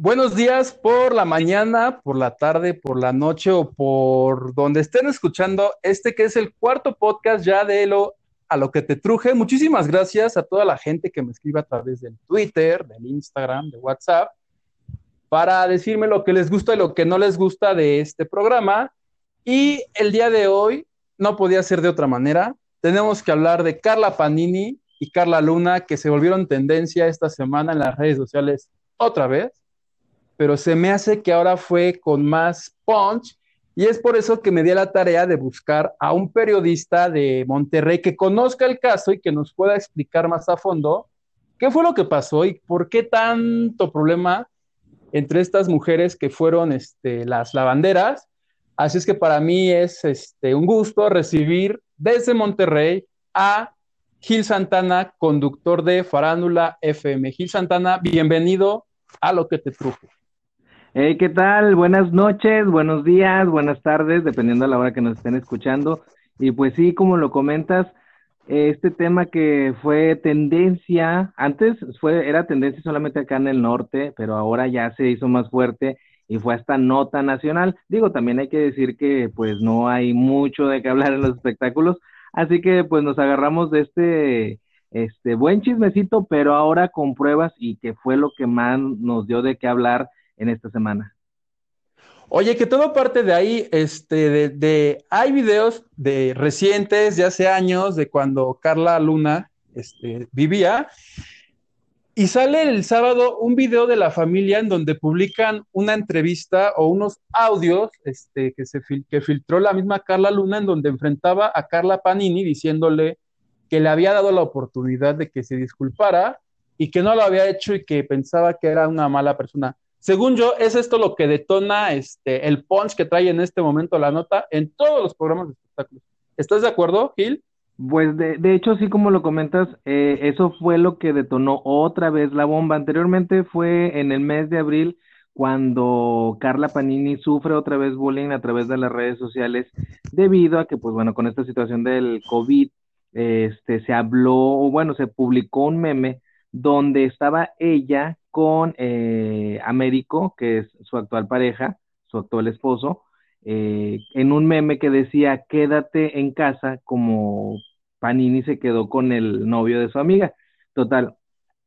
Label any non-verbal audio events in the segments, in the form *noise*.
Buenos días por la mañana, por la tarde, por la noche o por donde estén escuchando este que es el cuarto podcast ya de lo a lo que te truje. Muchísimas gracias a toda la gente que me escribe a través del Twitter, del Instagram, de WhatsApp, para decirme lo que les gusta y lo que no les gusta de este programa. Y el día de hoy no podía ser de otra manera. Tenemos que hablar de Carla Panini y Carla Luna, que se volvieron tendencia esta semana en las redes sociales otra vez pero se me hace que ahora fue con más punch y es por eso que me di la tarea de buscar a un periodista de Monterrey que conozca el caso y que nos pueda explicar más a fondo qué fue lo que pasó y por qué tanto problema entre estas mujeres que fueron este, las lavanderas. Así es que para mí es este, un gusto recibir desde Monterrey a Gil Santana, conductor de Farándula FM. Gil Santana, bienvenido a lo que te trujo. Hey, ¿qué tal? Buenas noches, buenos días, buenas tardes, dependiendo de la hora que nos estén escuchando. Y pues sí, como lo comentas, este tema que fue tendencia, antes fue, era tendencia solamente acá en el norte, pero ahora ya se hizo más fuerte y fue hasta nota nacional. Digo, también hay que decir que pues no hay mucho de qué hablar en los espectáculos, así que pues nos agarramos de este este buen chismecito, pero ahora con pruebas y que fue lo que más nos dio de qué hablar en esta semana. Oye, que todo parte de ahí, este, de, hay videos de recientes, de hace años, de cuando Carla Luna este, vivía, y sale el sábado un video de la familia en donde publican una entrevista o unos audios este, que, se que filtró la misma Carla Luna, en donde enfrentaba a Carla Panini diciéndole que le había dado la oportunidad de que se disculpara y que no lo había hecho y que pensaba que era una mala persona. Según yo, es esto lo que detona este, el punch que trae en este momento la nota en todos los programas de espectáculos. ¿Estás de acuerdo, Gil? Pues de, de hecho, sí como lo comentas, eh, eso fue lo que detonó otra vez la bomba. Anteriormente fue en el mes de abril cuando Carla Panini sufre otra vez bullying a través de las redes sociales debido a que, pues bueno, con esta situación del COVID, este, se habló, o bueno, se publicó un meme donde estaba ella con eh, Américo, que es su actual pareja, su actual esposo, eh, en un meme que decía, quédate en casa, como Panini se quedó con el novio de su amiga. Total,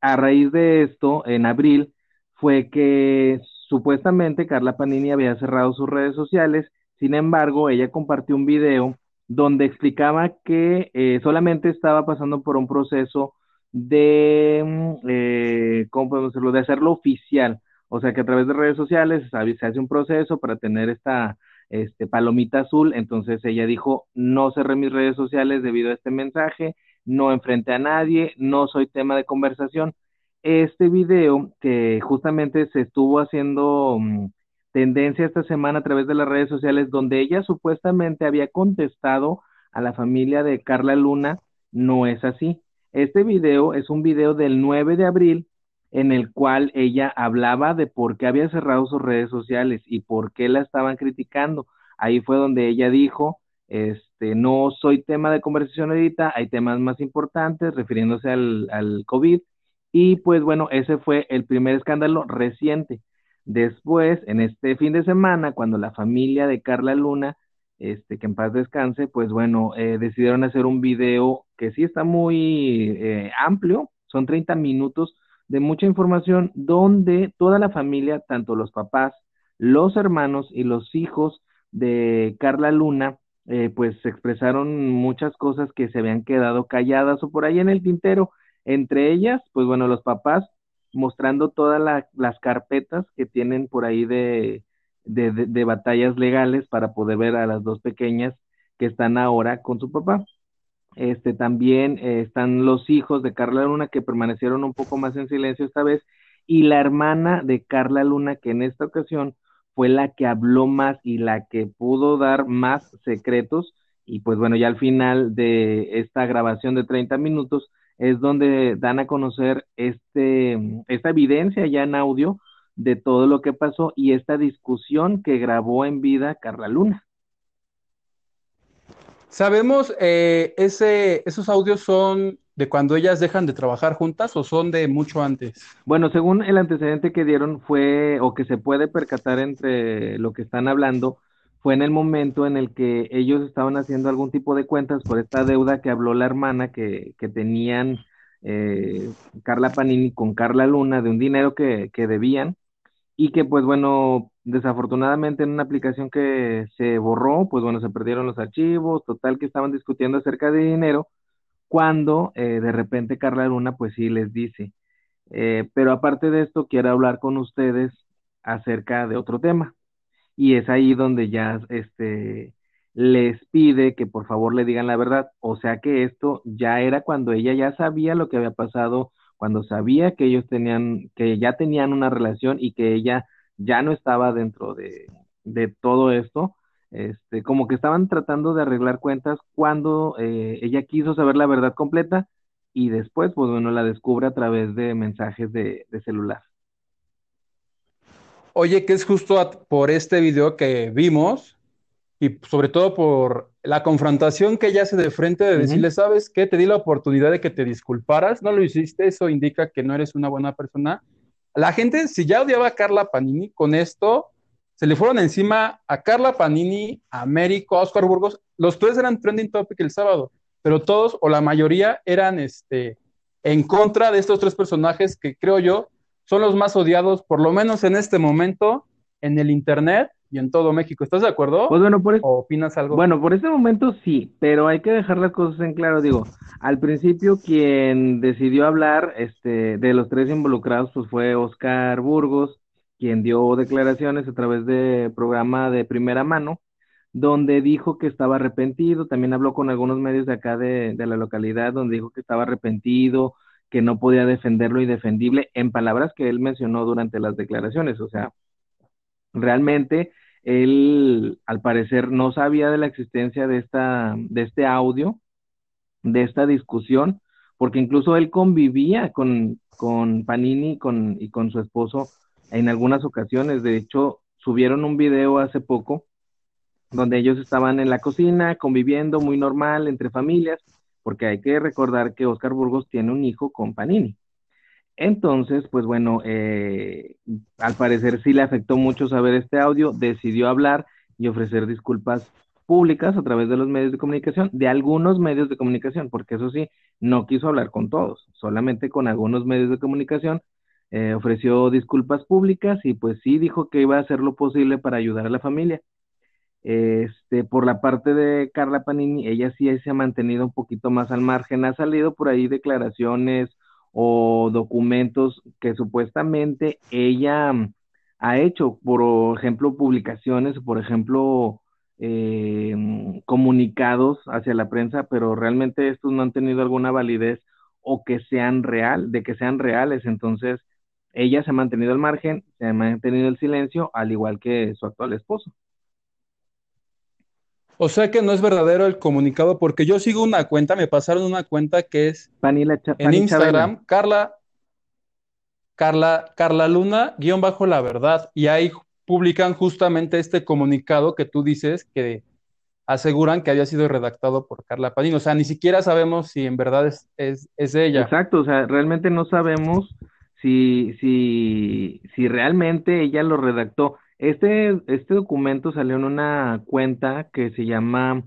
a raíz de esto, en abril, fue que supuestamente Carla Panini había cerrado sus redes sociales, sin embargo, ella compartió un video donde explicaba que eh, solamente estaba pasando por un proceso de, mm, eh, ¿cómo podemos decirlo? De hacerlo oficial. O sea que a través de redes sociales se hace un proceso para tener esta este, palomita azul. Entonces ella dijo, no cerré mis redes sociales debido a este mensaje, no enfrenté a nadie, no soy tema de conversación. Este video que justamente se estuvo haciendo mm, tendencia esta semana a través de las redes sociales, donde ella supuestamente había contestado a la familia de Carla Luna, no es así. Este video es un video del 9 de abril en el cual ella hablaba de por qué había cerrado sus redes sociales y por qué la estaban criticando. Ahí fue donde ella dijo, este, no soy tema de conversación ahorita, hay temas más importantes refiriéndose al, al COVID. Y pues bueno, ese fue el primer escándalo reciente. Después, en este fin de semana, cuando la familia de Carla Luna este, que en paz descanse, pues bueno, eh, decidieron hacer un video que sí está muy eh, amplio, son 30 minutos de mucha información donde toda la familia, tanto los papás, los hermanos y los hijos de Carla Luna, eh, pues expresaron muchas cosas que se habían quedado calladas o por ahí en el tintero. Entre ellas, pues bueno, los papás mostrando todas las carpetas que tienen por ahí de, de, batallas legales para poder ver a las dos pequeñas que están ahora con su papá. Este también eh, están los hijos de Carla Luna que permanecieron un poco más en silencio esta vez y la hermana de Carla Luna que en esta ocasión fue la que habló más y la que pudo dar más secretos y pues bueno, ya al final de esta grabación de 30 minutos es donde dan a conocer este esta evidencia ya en audio de todo lo que pasó y esta discusión que grabó en vida Carla Luna. Sabemos, eh, ese, esos audios son de cuando ellas dejan de trabajar juntas o son de mucho antes? Bueno, según el antecedente que dieron fue, o que se puede percatar entre lo que están hablando, fue en el momento en el que ellos estaban haciendo algún tipo de cuentas por esta deuda que habló la hermana que, que tenían eh, Carla Panini con Carla Luna de un dinero que, que debían y que pues bueno, desafortunadamente en una aplicación que se borró, pues bueno, se perdieron los archivos, total que estaban discutiendo acerca de dinero, cuando eh, de repente Carla Luna pues sí les dice, eh, pero aparte de esto quiero hablar con ustedes acerca de otro tema. Y es ahí donde ya este les pide que por favor le digan la verdad. O sea que esto ya era cuando ella ya sabía lo que había pasado cuando sabía que ellos tenían, que ya tenían una relación y que ella ya no estaba dentro de, todo esto, este, como que estaban tratando de arreglar cuentas cuando eh, ella quiso saber la verdad completa y después, pues bueno, la descubre a través de mensajes de, de celular. Oye, que es justo por este video que vimos, y sobre todo por la confrontación que ella hace de frente de decirle, ¿sabes qué? Te di la oportunidad de que te disculparas, no lo hiciste, eso indica que no eres una buena persona. La gente, si ya odiaba a Carla Panini, con esto se le fueron encima a Carla Panini, a Américo, a Oscar Burgos. Los tres eran trending topic el sábado, pero todos o la mayoría eran este, en contra de estos tres personajes que creo yo son los más odiados, por lo menos en este momento, en el Internet y en todo México. ¿Estás de acuerdo? Pues bueno, por ¿O opinas algo? Bueno, por este momento sí, pero hay que dejar las cosas en claro. Digo, al principio quien decidió hablar este, de los tres involucrados pues fue Oscar Burgos, quien dio declaraciones a través de programa de primera mano, donde dijo que estaba arrepentido. También habló con algunos medios de acá de, de la localidad, donde dijo que estaba arrepentido, que no podía defender lo indefendible, en palabras que él mencionó durante las declaraciones. O sea, realmente él al parecer no sabía de la existencia de esta de este audio de esta discusión porque incluso él convivía con, con Panini con, y con su esposo en algunas ocasiones. De hecho subieron un video hace poco donde ellos estaban en la cocina conviviendo muy normal entre familias porque hay que recordar que Oscar Burgos tiene un hijo con Panini entonces, pues bueno, eh, al parecer sí le afectó mucho saber este audio, decidió hablar y ofrecer disculpas públicas a través de los medios de comunicación, de algunos medios de comunicación, porque eso sí, no quiso hablar con todos, solamente con algunos medios de comunicación, eh, ofreció disculpas públicas y pues sí dijo que iba a hacer lo posible para ayudar a la familia. Este, por la parte de Carla Panini, ella sí se ha mantenido un poquito más al margen, ha salido por ahí declaraciones o documentos que supuestamente ella mm, ha hecho, por ejemplo, publicaciones, por ejemplo, eh, mm, comunicados hacia la prensa, pero realmente estos no han tenido alguna validez o que sean real, de que sean reales. Entonces, ella se ha mantenido al margen, se ha mantenido el silencio, al igual que su actual esposo. O sea que no es verdadero el comunicado, porque yo sigo una cuenta, me pasaron una cuenta que es en Instagram, Carla, Carla, Carla Luna, guion bajo la verdad, y ahí publican justamente este comunicado que tú dices que aseguran que había sido redactado por Carla Padín. O sea, ni siquiera sabemos si en verdad es, es, es ella. Exacto, o sea, realmente no sabemos si, si, si realmente ella lo redactó. Este, este documento salió en una cuenta que se llama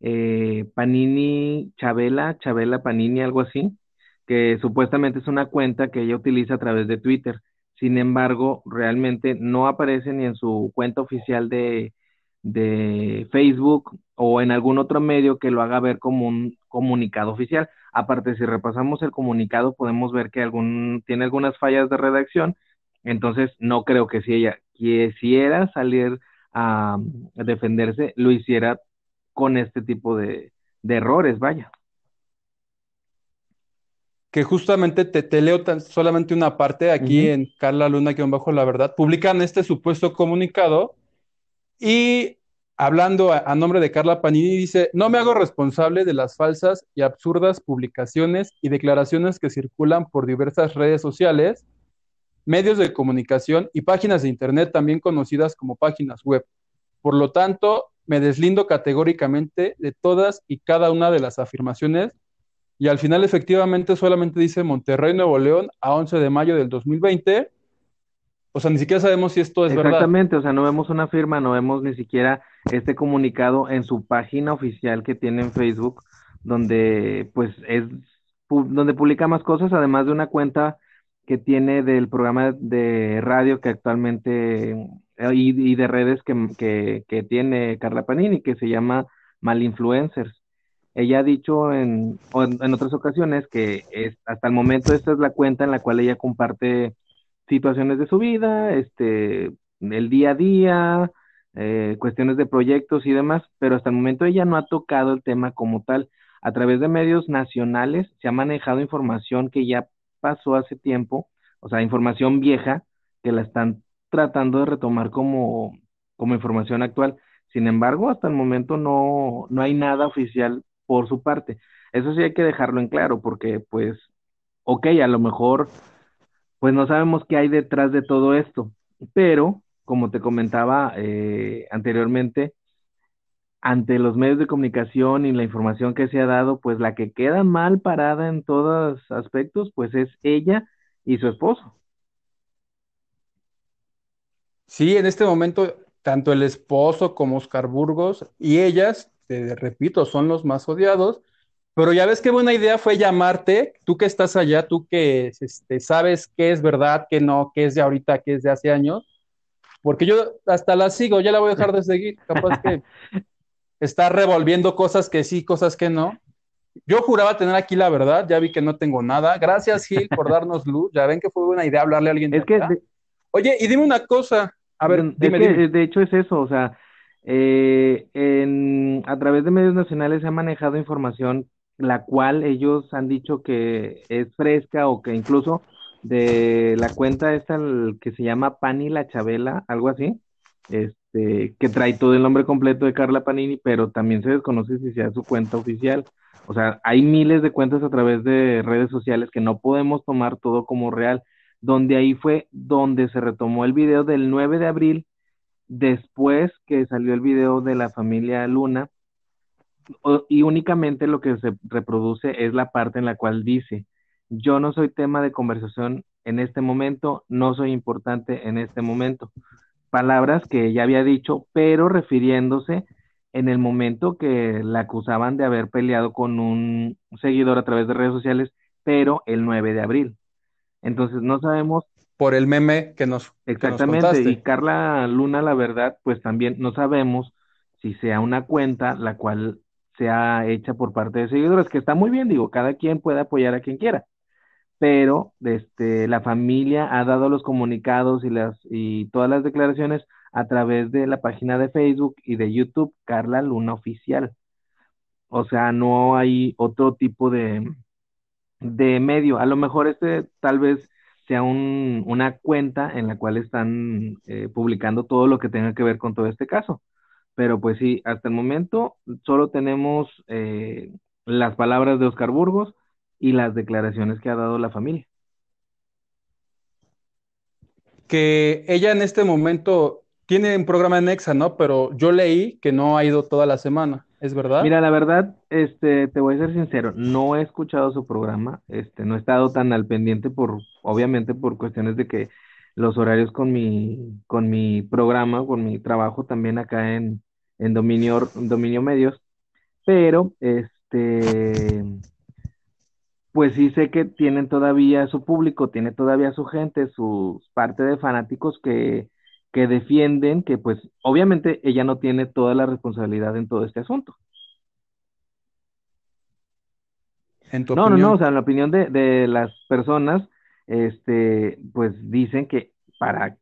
eh, Panini Chabela, Chabela Panini, algo así, que supuestamente es una cuenta que ella utiliza a través de Twitter. Sin embargo, realmente no aparece ni en su cuenta oficial de, de Facebook o en algún otro medio que lo haga ver como un comunicado oficial. Aparte, si repasamos el comunicado, podemos ver que algún, tiene algunas fallas de redacción. Entonces, no creo que si ella quisiera salir a, defenderse, lo hiciera con este tipo de, errores, vaya. Que justamente te, leo solamente una parte aquí en Carla Luna, que bajo la verdad, publican este supuesto comunicado y hablando a, nombre de Carla Panini, dice, no me hago responsable de las falsas y absurdas publicaciones y declaraciones que circulan por diversas redes sociales medios de comunicación y páginas de Internet también conocidas como páginas web. Por lo tanto, me deslindo categóricamente de todas y cada una de las afirmaciones y al final efectivamente solamente dice Monterrey, Nuevo León a 11 de mayo del 2020. O sea, ni siquiera sabemos si esto es verdad. Exactamente, o sea, no vemos una firma, no vemos ni siquiera este comunicado en su página oficial que tiene en Facebook, donde pues es donde publica más cosas, además de una cuenta que tiene del programa de radio que actualmente eh, y, de redes que, que, tiene Carla Panini, que se llama Malinfluencers. Ella ha dicho en, en otras ocasiones que es, hasta el momento esta es la cuenta en la cual ella comparte situaciones de su vida, este, el día a día, eh, cuestiones de proyectos y demás, pero hasta el momento ella no ha tocado el tema como tal. A través de medios nacionales se ha manejado información que ya pasó hace tiempo, o sea, información vieja, que la están tratando de retomar como, como información actual. Sin embargo, hasta el momento no, no hay nada oficial por su parte. Eso sí hay que dejarlo en claro, porque pues, ok, a lo mejor, pues no sabemos qué hay detrás de todo esto, pero como te comentaba eh, anteriormente, ante los medios de comunicación y la información que se ha dado, pues la que queda mal parada en todos aspectos, pues es ella y su esposo. Sí, en este momento, tanto el esposo como Oscar Burgos y ellas, te repito, son los más odiados. Pero ya ves qué buena idea fue llamarte, tú que estás allá, tú que este, sabes qué es verdad, qué no, qué es de ahorita, qué es de hace años, porque yo hasta la sigo, ya la voy a dejar de seguir, capaz que *laughs* está revolviendo cosas que sí, cosas que no. Yo juraba tener aquí la verdad, ya vi que no tengo nada. Gracias, Gil, por *laughs* darnos luz. Ya ven que fue buena idea hablarle a alguien. es que, Oye, y dime una cosa. A ver, dime, De hecho, es eso, o sea, eh, en, a través de medios nacionales se ha manejado información la cual ellos han dicho que es fresca o que incluso de la cuenta esta que se llama Pani la Chabela, algo así, este, que trae todo el nombre completo de Carla Panini, pero también se desconoce si sea su cuenta oficial. O sea, hay miles de cuentas a través de redes sociales que no podemos tomar todo como real, donde ahí fue donde se retomó el video del 9 de abril, después que salió el video de la familia Luna, y únicamente lo que se reproduce es la parte en la cual dice, yo no soy tema de conversación en este momento, no soy importante en este momento. Palabras que ya había dicho, pero refiriéndose en el momento que la acusaban de haber peleado con un seguidor a través de redes sociales, pero el 9 de abril. Entonces no sabemos. Por el meme que nos. Exactamente. y Carla Luna, la verdad, pues también no sabemos si sea una cuenta la cual sea hecha por parte de seguidores, que está muy bien, digo, cada quien puede apoyar a quien quiera pero este, la familia ha dado los comunicados y, las, y todas las declaraciones a través de la página de Facebook y de YouTube, Carla Luna Oficial. O sea, no hay otro tipo de, de medio. A lo mejor este tal vez sea un, una cuenta en la cual están eh, publicando todo lo que tenga que ver con todo este caso. Pero pues sí, hasta el momento solo tenemos eh, las palabras de Oscar Burgos y las declaraciones que ha dado la familia. Que ella en este momento tiene un programa en Exa, ¿no? Pero yo leí que no ha ido toda la semana, ¿es verdad? Mira, la verdad, este, te voy a ser sincero, no he escuchado su programa, este, no he estado tan al pendiente por, obviamente, por cuestiones de que los horarios con mi, con mi programa, con mi trabajo también acá en, en Dominio, Dominio Medios, pero, este, pues sí sé que tienen todavía su público, tiene todavía su gente, su parte de fanáticos que, que defienden que pues obviamente ella no tiene toda la responsabilidad en todo este asunto. ¿En tu no, no, no, o sea, en la opinión de, de las personas, este, pues dicen que para,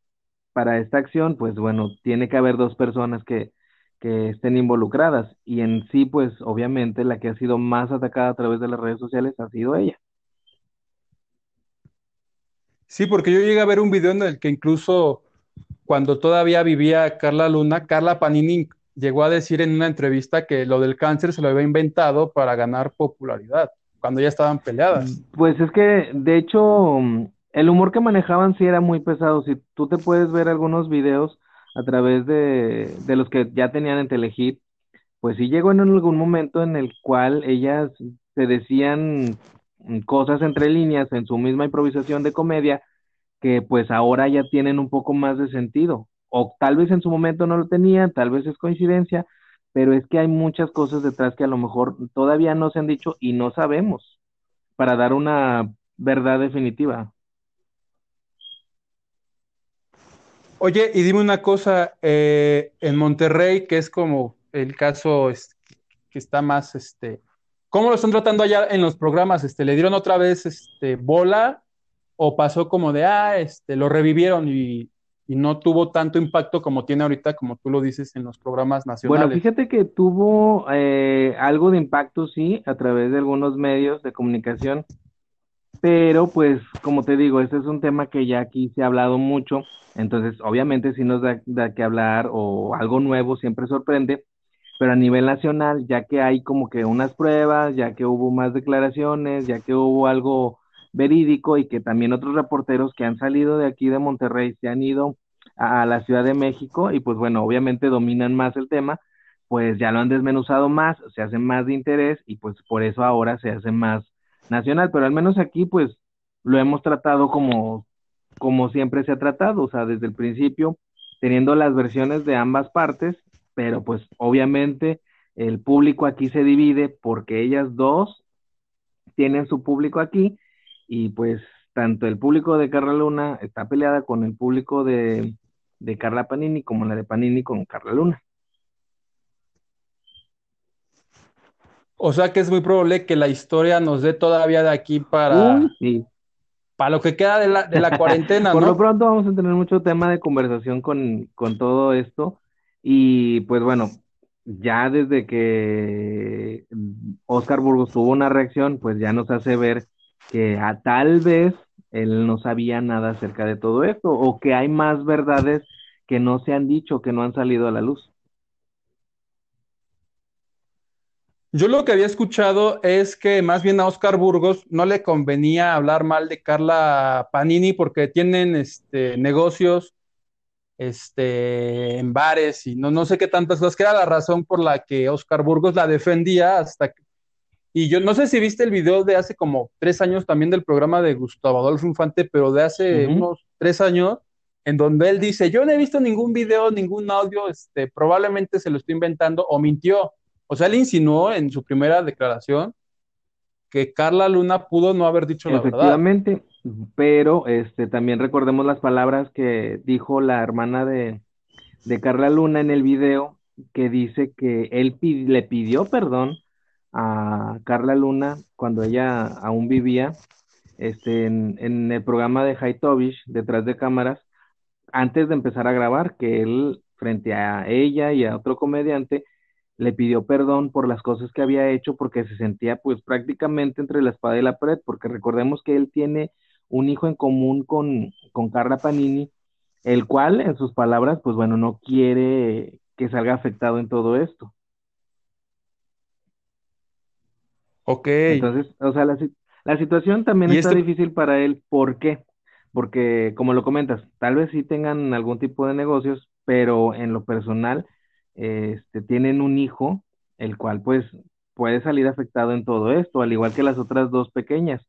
para esta acción, pues bueno, tiene que haber dos personas que, que estén involucradas. Y en sí, pues obviamente la que ha sido más atacada a través de las redes sociales ha sido ella. Sí, porque yo llegué a ver un video en el que incluso cuando todavía vivía Carla Luna, Carla Panini llegó a decir en una entrevista que lo del cáncer se lo había inventado para ganar popularidad, cuando ya estaban peleadas. Pues es que, de hecho, el humor que manejaban sí era muy pesado. Si tú te puedes ver algunos videos, a través de, los que ya tenían en Telehit, pues sí llegó en algún momento en el cual ellas se decían cosas entre líneas en su misma improvisación de comedia que pues ahora ya tienen un poco más de sentido. O tal vez en su momento no lo tenían, tal vez es coincidencia, pero es que hay muchas cosas detrás que a lo mejor todavía no se han dicho y no sabemos para dar una verdad definitiva. Oye, y dime una cosa, eh, en Monterrey, que es como el caso que está más, este, ¿cómo lo están tratando allá en los programas? Este, ¿Le dieron otra vez este, bola o pasó como de, ah, este, lo revivieron y, no tuvo tanto impacto como tiene ahorita, como tú lo dices, en los programas nacionales? Bueno, fíjate que tuvo eh, algo de impacto, sí, a través de algunos medios de comunicación, pero pues, como te digo, este es un tema que ya aquí se ha hablado mucho, entonces obviamente si nos da, da que hablar o algo nuevo siempre sorprende, pero a nivel nacional, ya que hay como que unas pruebas, ya que hubo más declaraciones, ya que hubo algo verídico y que también otros reporteros que han salido de aquí de Monterrey se han ido a la Ciudad de México y pues bueno, obviamente dominan más el tema, pues ya lo han desmenuzado más, se hace más de interés y pues por eso ahora se hace más nacional, pero al menos aquí pues lo hemos tratado como, como siempre se ha tratado, o sea, desde el principio, teniendo las versiones de ambas partes, pero pues obviamente el público aquí se divide porque ellas dos tienen su público aquí y pues tanto el público de Carla Luna está peleada con el público de, Carla Panini como la de Panini con Carla Luna. O sea que es muy probable que la historia nos dé todavía de aquí para, para lo que queda de la, de la cuarentena, *laughs* Por lo pronto vamos a tener mucho tema de conversación con, con todo esto. Y pues bueno, ya desde que Oscar Burgos tuvo una reacción, pues ya nos hace ver que a, tal vez él no sabía nada acerca de todo esto o que hay más verdades que no se han dicho, que no han salido a la luz. Yo lo que había escuchado es que más bien a Oscar Burgos no le convenía hablar mal de Carla Panini porque tienen este, negocios este, en bares y no, no sé qué tantas cosas, que era la razón por la que Oscar Burgos la defendía hasta que y yo no sé si viste el video de hace como tres años también del programa de Gustavo Adolfo Infante, pero de hace unos tres años, en donde él dice, yo no he visto ningún video, ningún audio, este, probablemente se lo estoy inventando o mintió. O sea, él insinuó en su primera declaración que Carla Luna pudo no haber dicho la verdad. Efectivamente, pero este, también recordemos las palabras que dijo la hermana de, de Carla Luna en el video, que dice que él le pidió perdón a Carla Luna cuando ella aún vivía este, en, el programa de Haitovich, detrás de cámaras, antes de empezar a grabar, que él, frente a ella y a otro comediante, le pidió perdón por las cosas que había hecho porque se sentía pues prácticamente entre la espada y la pared, porque recordemos que él tiene un hijo en común con, con Carla Panini, el cual, en sus palabras, pues bueno, no quiere que salga afectado en todo esto. Ok. Entonces, o sea, la, situación también está este difícil para él. ¿Por qué? Porque, como lo comentas, tal vez sí tengan algún tipo de negocios, pero en lo personal, este, tienen un hijo, el cual pues puede salir afectado en todo esto, al igual que las otras dos pequeñas,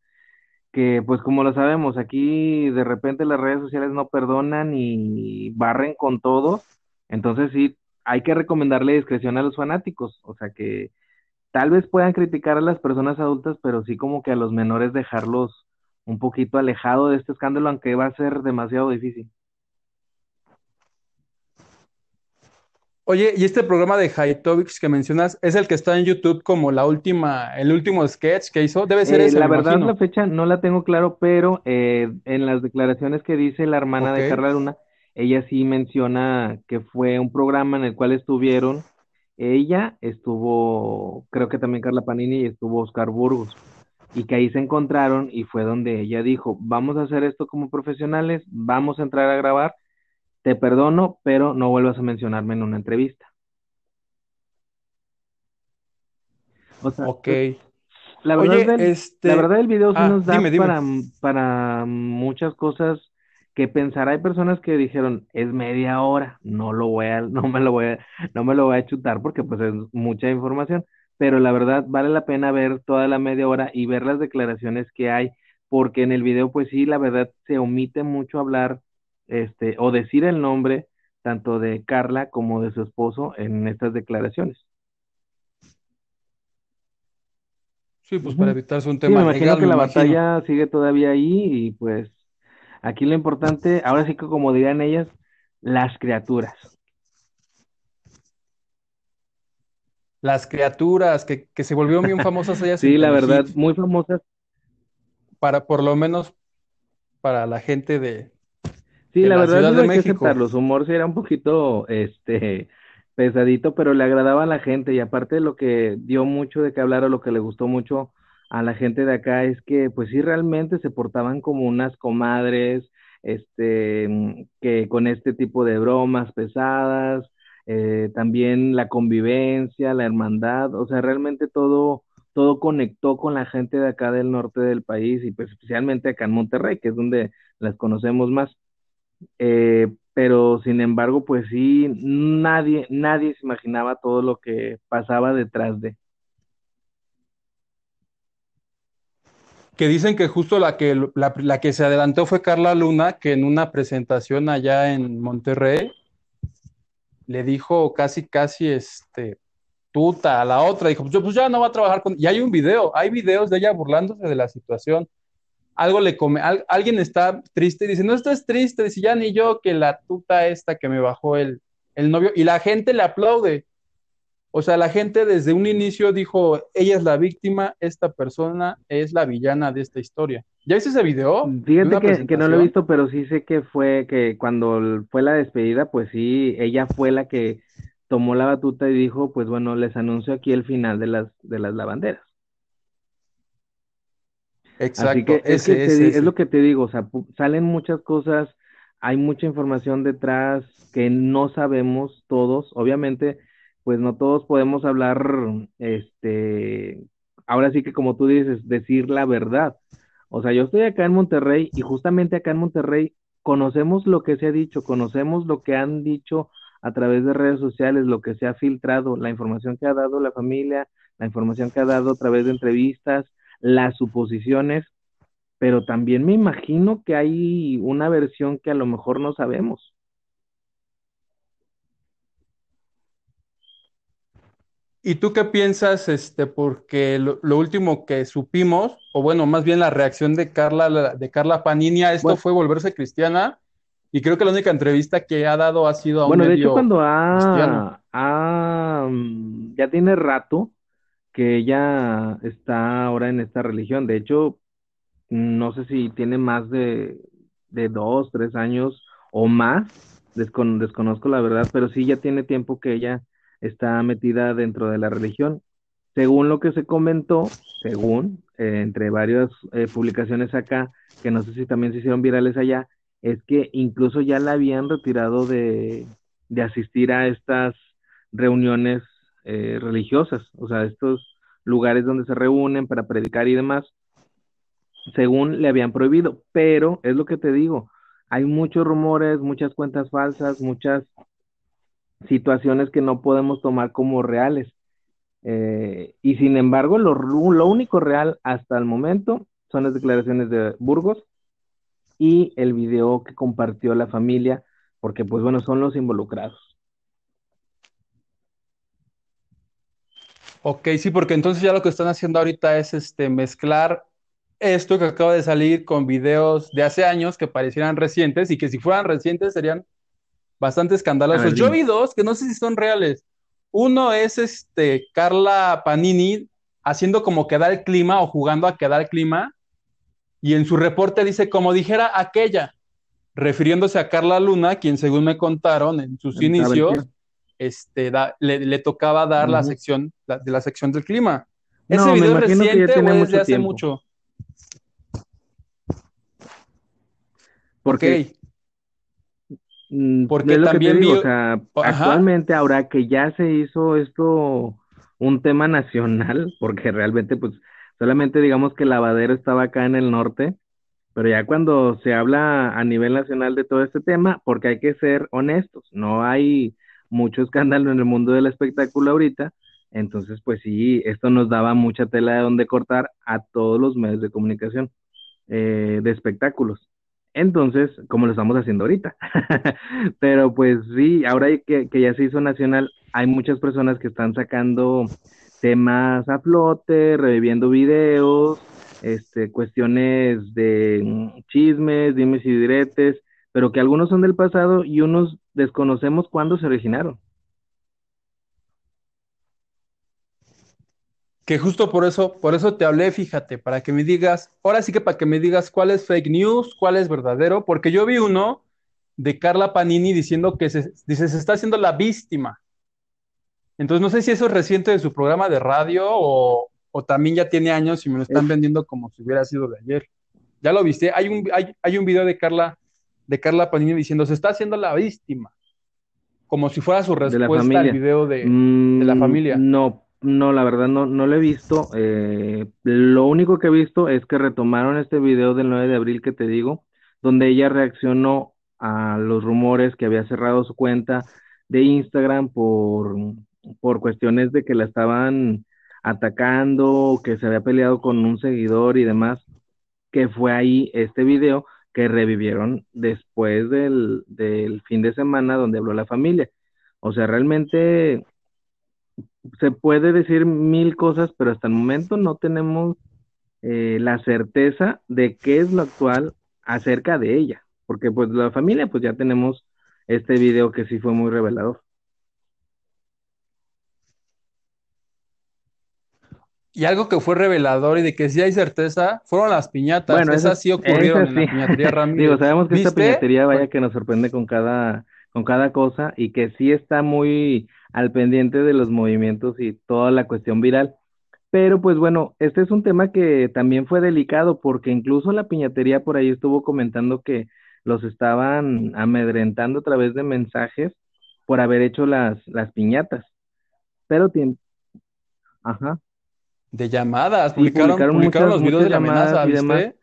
que pues como lo sabemos, aquí de repente las redes sociales no perdonan y barren con todo, entonces sí, hay que recomendarle discreción a los fanáticos, o sea que tal vez puedan criticar a las personas adultas, pero sí como que a los menores dejarlos un poquito alejado de este escándalo, aunque va a ser demasiado difícil. Oye, y este programa de Haitovix que mencionas es el que está en YouTube como la última, el último sketch que hizo. Debe ser eh, ese. La verdad, la fecha no la tengo claro, pero eh, en las declaraciones que dice la hermana de Carla Luna, ella sí menciona que fue un programa en el cual estuvieron ella estuvo, creo que también Carla Panini y estuvo Oscar Burgos, y que ahí se encontraron y fue donde ella dijo, vamos a hacer esto como profesionales, vamos a entrar a grabar, te perdono, pero no vuelvas a mencionarme en una entrevista. O sea, ok. La verdad, este... la verdad el video sí ah, nos da Para, para muchas cosas que pensar, hay personas que dijeron, es media hora, no lo voy a, no me lo voy a, no me lo voy a chutar porque pues es mucha información, pero la verdad vale la pena ver toda la media hora y ver las declaraciones que hay, porque en el video pues sí, la verdad se omite mucho hablar este o decir el nombre tanto de Carla como de su esposo en estas declaraciones. Sí, pues para evitarse un tema sí, me imagino que la batalla sigue todavía ahí y pues aquí lo importante, ahora sí que como dirían ellas, las criaturas. Las criaturas que, que se volvieron bien *laughs* famosas ellas. sí, la verdad, muy famosas. Para por lo menos para la gente de, Sí, la, verdad es que aceptarlo. Su humor sí era un poquito este *laughs* pesadito, pero le agradaba a la gente. Y aparte lo que dio mucho de qué hablar o lo que le gustó mucho a la gente de acá es que pues sí realmente se portaban como unas comadres, este, que con este tipo de bromas pesadas, eh, también la convivencia, la hermandad, o sea, realmente todo, todo conectó con la gente de acá del norte del país y pues especialmente acá en Monterrey, que es donde las conocemos más. Eh, pero sin embargo, pues sí, nadie, nadie se imaginaba todo lo que pasaba detrás de. Que dicen que justo la que, la, que se adelantó fue Carla Luna, que en una presentación allá en Monterrey le dijo casi, casi, este, tuta a la otra, dijo, pues, pues ya no va a trabajar con... Y hay un video, hay videos de ella burlándose de la situación algo le come, alguien está triste y dice, no estás triste, dice, ya ni yo que la tuta esta que me bajó el, el novio, y la gente le aplaude. O sea, la gente desde un inicio dijo, ella es la víctima, esta persona es la villana de esta historia. ¿Ya viste ese video? Fíjate que, no lo he visto, pero sí sé que fue que cuando fue la despedida, pues sí, ella fue la que tomó la batuta y dijo, pues bueno, les anuncio aquí el final de las, de las lavanderas. Exacto. es, es lo que te digo, o sea, salen muchas cosas, hay mucha información detrás que no sabemos todos, obviamente, pues no todos podemos hablar, este, ahora sí que como tú dices, decir la verdad. O sea, yo estoy acá en Monterrey y justamente acá en Monterrey conocemos lo que se ha dicho, conocemos lo que han dicho a través de redes sociales, lo que se ha filtrado, la información que ha dado la familia, la información que ha dado a través de entrevistas, las suposiciones, pero también me imagino que hay una versión que a lo mejor no sabemos. ¿Y tú qué piensas, este, porque lo, último que supimos, o bueno, más bien la reacción de Carla, de Carla Panini a esto fue volverse cristiana, y creo que la única entrevista que ha dado ha sido a un Bueno, de hecho, cuando ha, ha, ya tiene rato que ella está ahora en esta religión. De hecho, no sé si tiene más de, de dos, tres años o más, desconozco la verdad, pero sí ya tiene tiempo que ella está metida dentro de la religión. Según lo que se comentó, según, eh, entre varias eh, publicaciones acá, que no sé si también se hicieron virales allá, es que incluso ya la habían retirado de, de asistir a estas reuniones eh, religiosas, o sea, estos lugares donde se reúnen para predicar y demás, según le habían prohibido, pero es lo que te digo, hay muchos rumores, muchas cuentas falsas, muchas situaciones que no podemos tomar como reales. Eh, y sin embargo, lo, lo único real hasta el momento son las declaraciones de Burgos y el video que compartió la familia, porque pues bueno, son los involucrados. Ok, sí, porque entonces ya lo que están haciendo ahorita es este mezclar esto que acaba de salir con videos de hace años que parecieran recientes y que si fueran recientes serían bastante escandalosos. Yo vi dos que no sé si son reales. Uno es este Carla Panini haciendo como que da el clima o jugando a que da el clima y en su reporte dice como dijera aquella, refiriéndose a Carla Luna, quien según me contaron en sus inicios este, le, tocaba dar la sección de la sección del clima. ¿Ese video es reciente o es de hace mucho? Porque, mm, porque también o sea, actualmente ahora que ya se hizo esto un tema nacional, *laughs* porque realmente pues solamente digamos que el lavadero estaba acá en el norte, pero ya cuando se habla a nivel nacional de todo este tema, porque hay que ser honestos, no hay mucho escándalo en el mundo del espectáculo ahorita, Entonces, pues sí, esto nos daba mucha tela de donde cortar a todos los medios de comunicación eh, de espectáculos. Entonces, como lo estamos haciendo ahorita. *laughs* Pero pues sí, ahora que, que ya se hizo nacional, hay muchas personas que están sacando temas a flote, reviviendo videos, este, cuestiones de mm, chismes, dimes y diretes, pero que algunos son del pasado y unos desconocemos cuándo se originaron. Que justo por eso, por eso te hablé, fíjate, para que me digas, ahora sí que para que me digas cuál es fake news, cuál es verdadero, porque yo vi uno de Carla Panini diciendo que se, dice, se está haciendo la víctima. Entonces no sé si eso es reciente de su programa de radio o, o también ya tiene años y me lo están vendiendo como si hubiera sido de ayer. ¿Ya lo viste? Hay un, hay, hay un video de Carla, de Carla Panini diciendo, se está haciendo la víctima. Como si fuera su respuesta al video de, de, la mm, familia. No, no, la verdad no, no lo he visto. Eh, lo único que he visto es que retomaron este video del 9 de abril que te digo, donde ella reaccionó a los rumores que había cerrado su cuenta de Instagram por, por cuestiones de que la estaban atacando, que se había peleado con un seguidor y demás, que fue ahí este video que revivieron después del, del fin de semana donde habló la familia. O sea, realmente se puede decir mil cosas, pero hasta el momento no tenemos eh, la certeza de qué es lo actual acerca de ella, porque pues la familia pues ya tenemos este video que sí fue muy revelador. Y algo que fue revelador y de que sí hay certeza fueron las piñatas. Bueno, esas, sí ocurrieron en la piñatería *laughs* Ramírez. Digo, sabemos que esta piñatería vaya que nos sorprende con cada, con cada cosa y que sí está muy al pendiente de los movimientos y toda la cuestión viral. Pero pues bueno, este es un tema que también fue delicado porque incluso la piñatería por ahí estuvo comentando que los estaban amedrentando a través de mensajes por haber hecho las, las piñatas. Pero tiene... Ajá. De llamadas, publicaron, publicaron, los videos de llamadas y demás.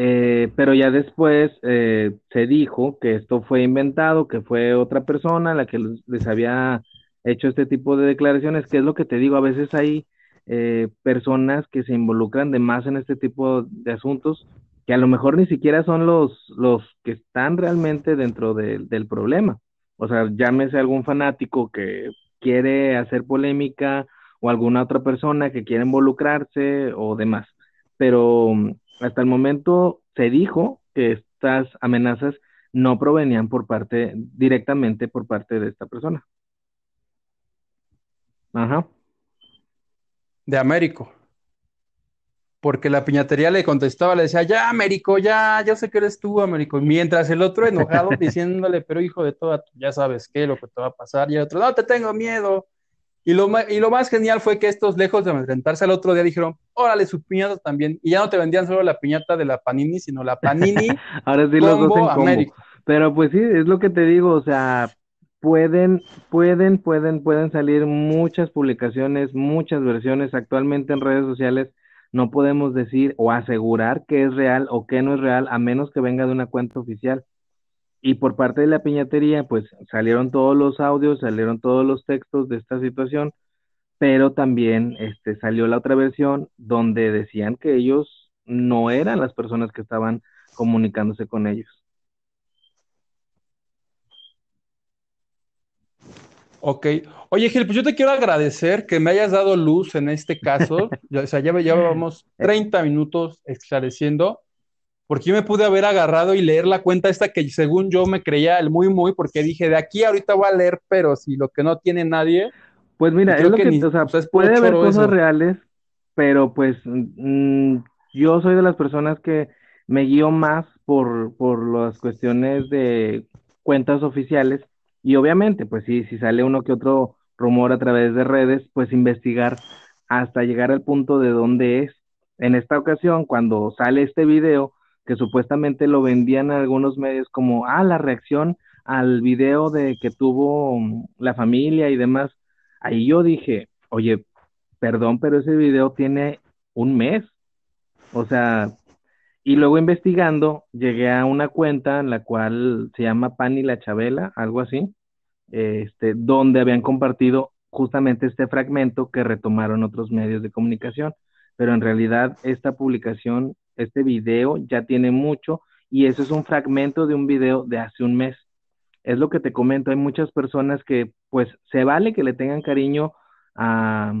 Eh, pero ya después eh, se dijo que esto fue inventado, que fue otra persona la que les había hecho este tipo de declaraciones, que es lo que te digo, a veces hay eh, personas que se involucran de más en este tipo de asuntos, que a lo mejor ni siquiera son los, los que están realmente dentro del problema. O sea, llámese algún fanático que quiere hacer polémica o alguna otra persona que quiere involucrarse o demás. Pero hasta el momento se dijo que estas amenazas no provenían por parte, directamente por parte de esta persona. Ajá. De Américo. Porque la piñatería le contestaba, le decía, ya, Américo, ya, yo sé que eres tú, Américo. Mientras el otro enojado *laughs* diciéndole, pero hijo de toda, ya sabes qué, lo que te va a pasar. Y el otro, no, te tengo miedo. Y lo, y lo más genial fue que estos, lejos de enfrentarse al otro día, dijeron, órale, su piñata también. Y ya no te vendían solo la piñata de la Panini, sino la Panini. *laughs* Ahora sí los dos en combo. Pero pues sí, es lo que te digo, o sea, pueden, pueden, pueden, pueden salir muchas publicaciones, muchas versiones actualmente en redes sociales. No podemos decir o asegurar que es real o que no es real, a menos que venga de una cuenta oficial. Y por parte de la piñatería, pues salieron todos los audios, salieron todos los textos de esta situación, pero también este, salió la otra versión donde decían que ellos no eran las personas que estaban comunicándose con ellos. Ok. Oye, Gil, pues yo te quiero agradecer que me hayas dado luz en este caso. *laughs* o sea, ya llevamos 30 minutos esclareciendo porque yo me pude haber agarrado y leer la cuenta esta que según yo me creía el muy muy, porque dije, de aquí ahorita voy a leer, pero si lo que no tiene nadie. Pues mira, es lo que, o sea, pues puede haber cosas reales, pero pues mm, yo soy de las personas que me guío más por, por las cuestiones de cuentas oficiales y obviamente, pues sí, si sale uno que otro rumor a través de redes, pues investigar hasta llegar al punto de dónde es. En esta ocasión, cuando sale este video, que supuestamente lo vendían a algunos medios como, ah, la reacción al video de que tuvo mm, la familia y demás. Ahí yo dije, oye, perdón, pero ese video tiene un mes. O sea, y luego investigando, llegué a una cuenta en la cual se llama Pani la Chabela, algo así, este, donde habían compartido justamente este fragmento que retomaron otros medios de comunicación. Pero en realidad esta publicación, este video ya tiene mucho y eso es un fragmento de un video de hace un mes. Es lo que te comento, hay muchas personas que pues se vale que le tengan cariño a,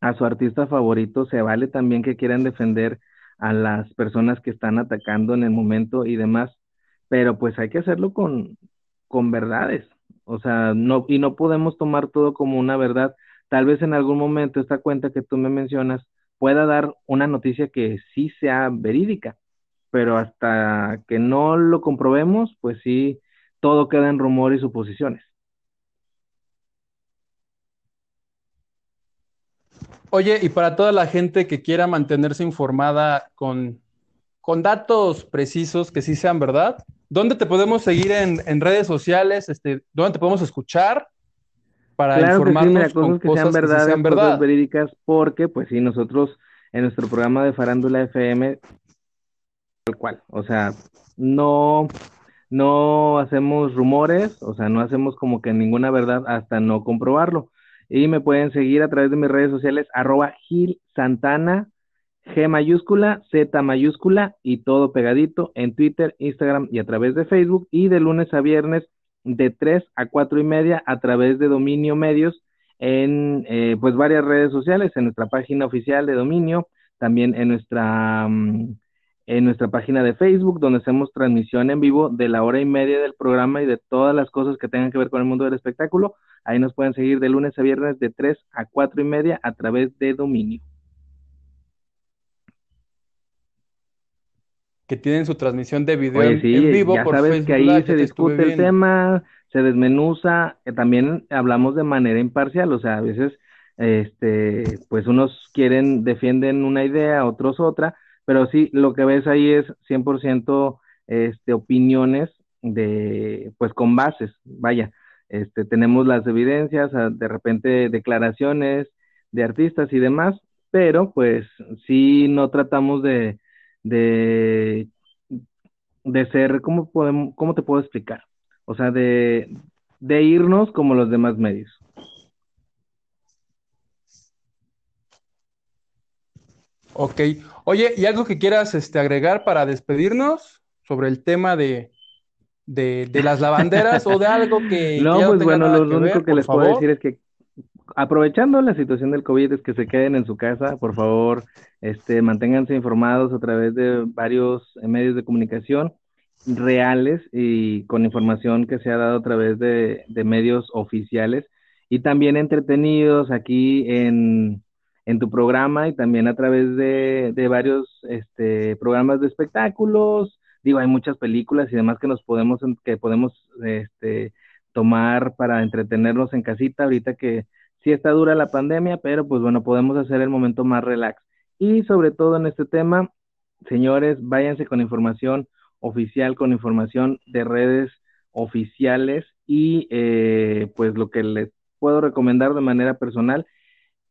a su artista favorito, se vale también que quieran defender a las personas que están atacando en el momento y demás, pero pues hay que hacerlo con, con verdades, o sea, no, y no podemos tomar todo como una verdad. Tal vez en algún momento esta cuenta que tú me mencionas pueda dar una noticia que sí sea verídica, pero hasta que no lo comprobemos, pues sí, todo queda en rumor y suposiciones. Oye, y para toda la gente que quiera mantenerse informada con, con datos precisos que sí sean verdad, ¿dónde te podemos seguir en, en redes sociales? Este, ¿Dónde te podemos escuchar? Para informarnos con que sean verdad, sean verdad. verídicas, porque pues sí, nosotros en nuestro programa de Farándula FM, tal cual, o sea, no, no hacemos rumores, o sea, no hacemos como que ninguna verdad hasta no comprobarlo. Y me pueden seguir a través de mis redes sociales, arroba Gil Santana, G mayúscula, Z mayúscula y todo pegadito en Twitter, Instagram y a través de Facebook. Y de lunes a viernes de 3 a 4 y media a través de Dominio Medios en eh, pues varias redes sociales, en nuestra página oficial de Dominio, también en nuestra mm, en nuestra página de Facebook, donde hacemos transmisión en vivo de la hora y media del programa y de todas las cosas que tengan que ver con el mundo del espectáculo. Ahí nos pueden seguir de lunes a viernes de 3 a 4 y media a través de Dominio. Que tienen su transmisión de video en vivo. Ya sabes que ahí se discute el tema, se desmenuza, eh, también hablamos de manera imparcial, o sea, a veces, este, pues unos quieren, defienden una idea, otros otra, pero sí, lo que ves ahí es 100% este, opiniones de, pues con bases, vaya, este, tenemos las evidencias, de repente declaraciones de artistas y demás, pero pues sí no tratamos de, de, de ser, ¿cómo, podemos, ¿cómo te puedo explicar? O sea, de, de irnos como los demás medios. Ok. Oye, ¿y algo que quieras este, agregar para despedirnos sobre el tema de, de, las lavanderas o de algo que... *laughs* No, pues bueno, lo, único que les puedo decir es que aprovechando la situación del COVID es que se queden en su casa, por favor, este, manténganse informados a través de varios medios de comunicación reales y con información que se ha dado a través de, de medios oficiales. Y también entretenidos aquí en, en tu programa y también a través de, de varios este, programas de espectáculos, digo, hay muchas películas y demás que nos podemos, que podemos este, tomar para entretenernos en casita, ahorita que sí está dura la pandemia, pero pues bueno, podemos hacer el momento más relax. Y sobre todo en este tema, señores, váyanse con información oficial, con información de redes oficiales y eh, pues lo que les puedo recomendar de manera personal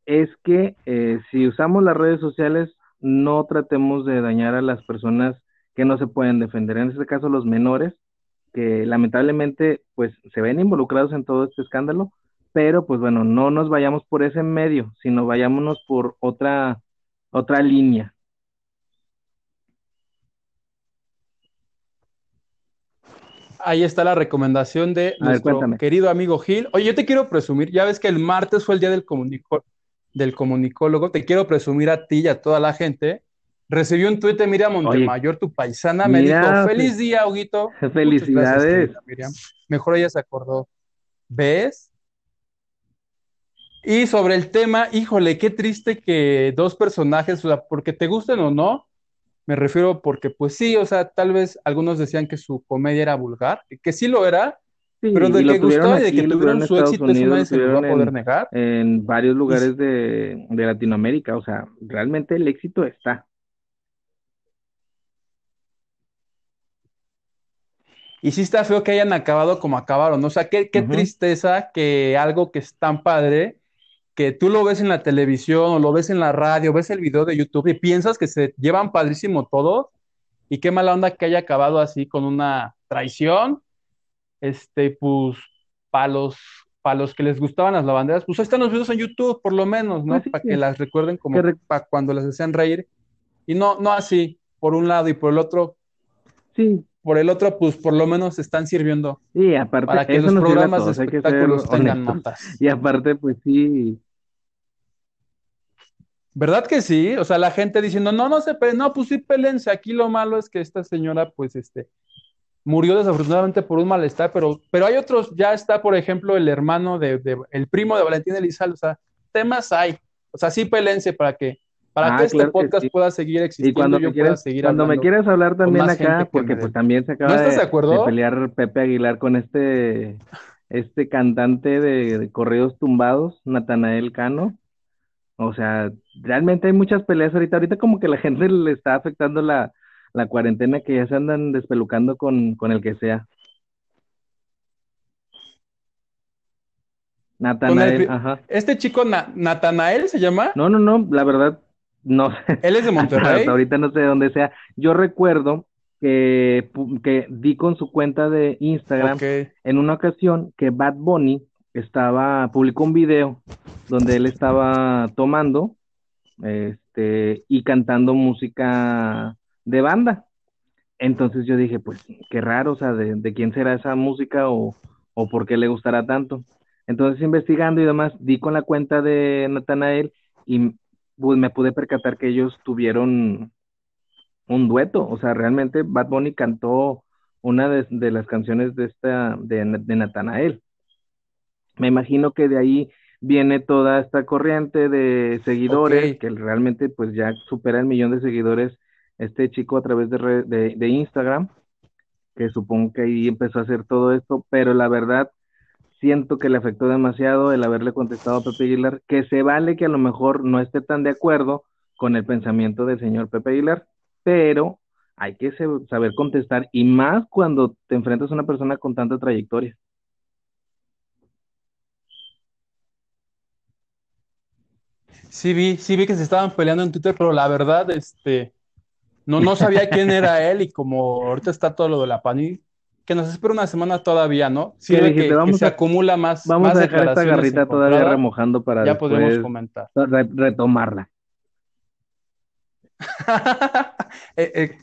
es que eh, si usamos las redes sociales, no tratemos de dañar a las personas que no se pueden defender. En este caso, los menores, que lamentablemente pues se ven involucrados en todo este escándalo, pero pues bueno, no nos vayamos por ese medio, sino vayámonos por otra, otra línea. Ahí está la recomendación de nuestro querido amigo Gil. Oye, yo te quiero presumir, ya ves que el martes fue el día del, del comunicólogo, te quiero presumir a ti y a toda la gente Recibió un tuit de Miriam Montemayor, tu paisana, me dijo, feliz día, Huguito. Felicidades. Mejor ella se acordó. ¿Ves? Y sobre el tema, híjole, qué triste que dos personajes, o sea, porque te gusten o no, me refiero porque, pues sí, o sea, tal vez algunos decían que su comedia era vulgar, que sí lo era, pero de que gustó y de que tuvieron su éxito, eso nadie se lo va a poder negar. En varios lugares de, de Latinoamérica, o sea, realmente el éxito está. Y sí está feo que hayan acabado como acabaron. O sea, qué, qué tristeza que algo que es tan padre, que tú lo ves en la televisión o lo ves en la radio, ves el video de YouTube y piensas que se llevan padrísimo todo y qué mala onda que haya acabado así con una traición, este, pues, para los para los que les gustaban las lavanderas, pues ahí están los videos en YouTube, por lo menos, ¿no? Sí, para que las recuerden como re- para cuando las hacían reír. Y no, no así, por un lado y por el otro, Sí, por el otro, pues por lo menos están sirviendo aparte, para que los programas de todos, espectáculos tengan honestos. notas. Y aparte, pues sí, ¿Verdad que sí? O sea, la gente diciendo, no, no se peleen, no, pues sí, pélense. Aquí lo malo es que esta señora, pues, este, murió desafortunadamente por un malestar, pero, pero hay otros, ya está, por ejemplo, el hermano de, de- el primo de Valentín Elizalde, o sea, temas hay. O sea, sí pélense para que, para Ah, que este claro que podcast sí. pueda seguir y existiendo cuando y yo me pueda seguir cuando me hablar también acá, que porque me pues también se acaba ¿No estás de, de acuerdo? de pelear Pepe Aguilar con este, este cantante de, de corridos tumbados, Natanael Cano. O sea, realmente hay muchas peleas ahorita. Ahorita como que la gente le está afectando la, la cuarentena que ya se andan despelucando con, con el que sea. Natanael, ajá. Este chico, Na- Natanael, se llama. No, no, no, la verdad, no sé. Él es de *laughs* Monterrey. Hasta ahorita no sé de dónde sea. Yo recuerdo que, que di con su cuenta de Instagram en una ocasión que Bad Bunny estaba, publicó un video donde él estaba tomando este, y cantando música de banda. Entonces yo dije, pues qué raro, o sea, de, de quién será esa música o, o por qué le gustará tanto. Entonces investigando y demás, di con la cuenta de Natanael y pues, me pude percatar que ellos tuvieron un dueto, o sea, realmente Bad Bunny cantó una de, de las canciones de esta de, de Natanael. Me imagino que de ahí viene toda esta corriente de seguidores que realmente pues ya supera el millón de seguidores este chico a través de, de, de Instagram, que supongo que ahí empezó a hacer todo esto, pero la verdad siento que le afectó demasiado el haberle contestado a Pepe Aguilar, que se vale que a lo mejor no esté tan de acuerdo con el pensamiento del señor Pepe Aguilar, pero hay que saber contestar y más cuando te enfrentas a una persona con tanta trayectoria. Sí vi, sí vi que se estaban peleando en Twitter, pero la verdad, este, no, no sabía quién era *laughs* él y como ahorita está todo lo de la pani, que nos espera una semana todavía, ¿no? Dijiste? que, que Vamos se a- acumula más, Vamos más a dejar esta garrita todavía remojando para ya podemos comentar. re- retomarla. *laughs* Eh, eh.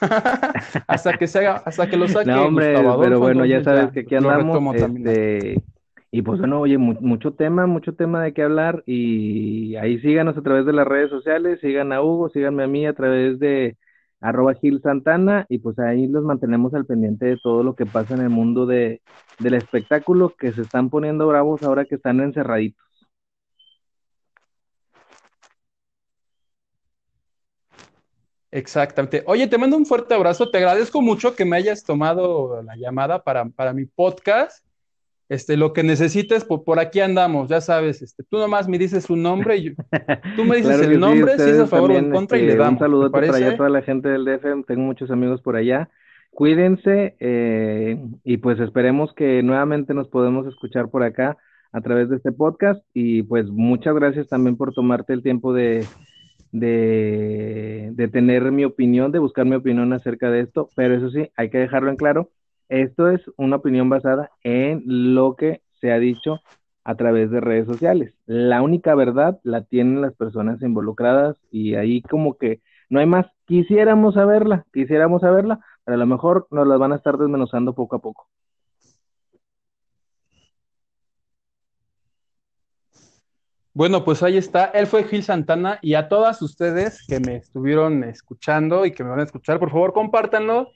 *laughs* hasta que se haga, hasta que lo saque No, hombre, Gustavo Adolfo, pero bueno, ya sabes que aquí andamos, este, y pues bueno, oye, mu- mucho tema, mucho tema de qué hablar, y ahí síganos a través de las redes sociales, sigan a Hugo, síganme a mí a través de arroba Gil Santana, y pues ahí los mantenemos al pendiente de todo lo que pasa en el mundo de, del espectáculo, que se están poniendo bravos ahora que están encerraditos. Exactamente. Oye, te mando un fuerte abrazo. Te agradezco mucho que me hayas tomado la llamada para, para mi podcast. Este, lo que necesites, por, por aquí andamos, ya sabes. Este, tú nomás me dices un nombre y yo- tú me *laughs* dices Claro el sí, nombre, si es a favor o en contra, y este, le damos. Un saludote ¿te para allá toda la gente del DF, tengo muchos amigos por allá. Cuídense eh, y pues esperemos que nuevamente nos podemos escuchar por acá a través de este podcast y pues muchas gracias también por tomarte el tiempo de, de, de tener mi opinión, de buscar mi opinión acerca de esto, pero eso sí, hay que dejarlo en claro, esto es una opinión basada en lo que se ha dicho a través de redes sociales. La única verdad la tienen las personas involucradas y ahí como que no hay más. Quisiéramos saberla, quisiéramos saberla, pero a lo mejor nos las van a estar desmenuzando poco a poco. Bueno, pues ahí está. Él fue Gil Santana y a todas ustedes que me estuvieron escuchando y que me van a escuchar, por favor, compártanlo.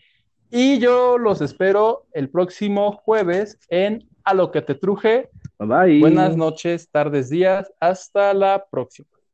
Y yo los espero el próximo jueves en A lo que te truje. Bye bye. Buenas noches, tardes, días. Hasta la próxima.